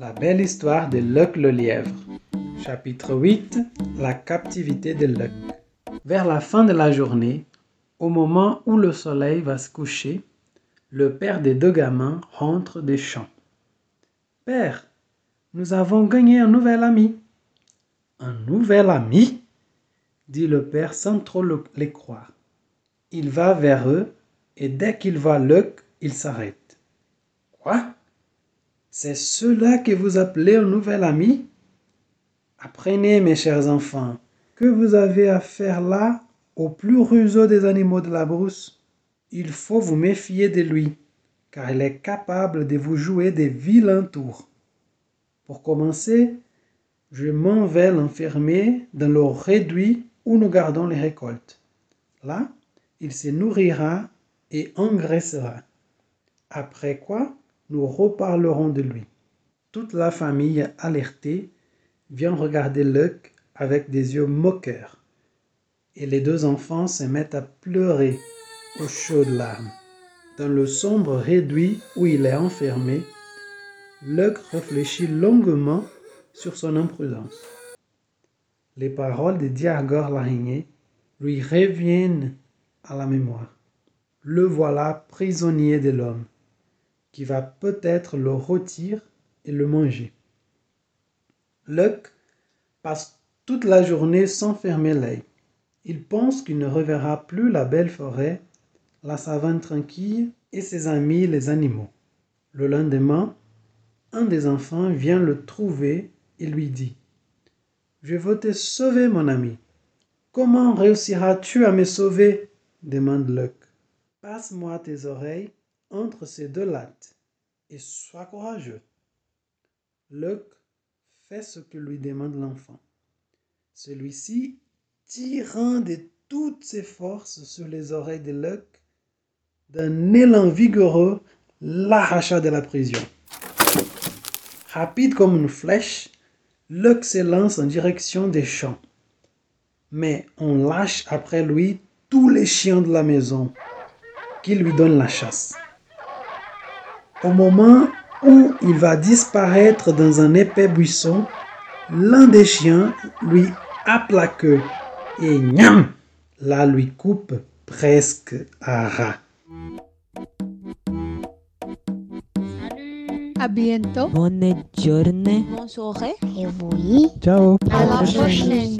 La belle histoire de Luc le lièvre. Chapitre 8 La captivité de Luc. Vers la fin de la journée, au moment où le soleil va se coucher, le père des deux gamins rentre des champs. Père, nous avons gagné un nouvel ami. Un nouvel ami? dit le père sans trop le- les croire. Il va vers eux et dès qu'il voit Luc, il s'arrête. Quoi? C'est cela que vous appelez un nouvel ami? Apprenez, mes chers enfants, que vous avez affaire là au plus ruseux des animaux de la brousse. Il faut vous méfier de lui, car il est capable de vous jouer des vilains tours. Pour commencer, je m'en vais l'enfermer dans le réduit où nous gardons les récoltes. Là, il se nourrira et engraissera. Après quoi, nous reparlerons de lui. Toute la famille alertée vient regarder Luc avec des yeux moqueurs. Et les deux enfants se mettent à pleurer aux chaudes larmes. Dans le sombre réduit où il est enfermé, Luc réfléchit longuement sur son imprudence. Les paroles de Diagor l'araignée lui reviennent à la mémoire. Le voilà prisonnier de l'homme, qui va peut-être le rôtir et le manger. Luc passe toute la journée sans fermer l'œil. Il pense qu'il ne reverra plus la belle forêt, la savane tranquille et ses amis les animaux. Le lendemain, un des enfants vient le trouver et lui dit Je veux te sauver, mon ami. Comment réussiras-tu à me sauver? demande Luc. Passe-moi tes oreilles entre ces deux lattes et sois courageux. Luc fait ce que lui demande l'enfant. Celui-ci, tirant de toutes ses forces sur les oreilles de Luc, d'un élan vigoureux, l'arracha de la prison. Rapide comme une flèche, Luc s'élance en direction des champs. Mais on lâche après lui tous les chiens de la maison qui lui donnent la chasse. Au moment où il va disparaître dans un épais buisson, l'un des chiens lui happe la queue et niam, la lui coupe presque à ras. Salut. A bientôt. Bonne soirée. Et oui. Ciao À la prochaine.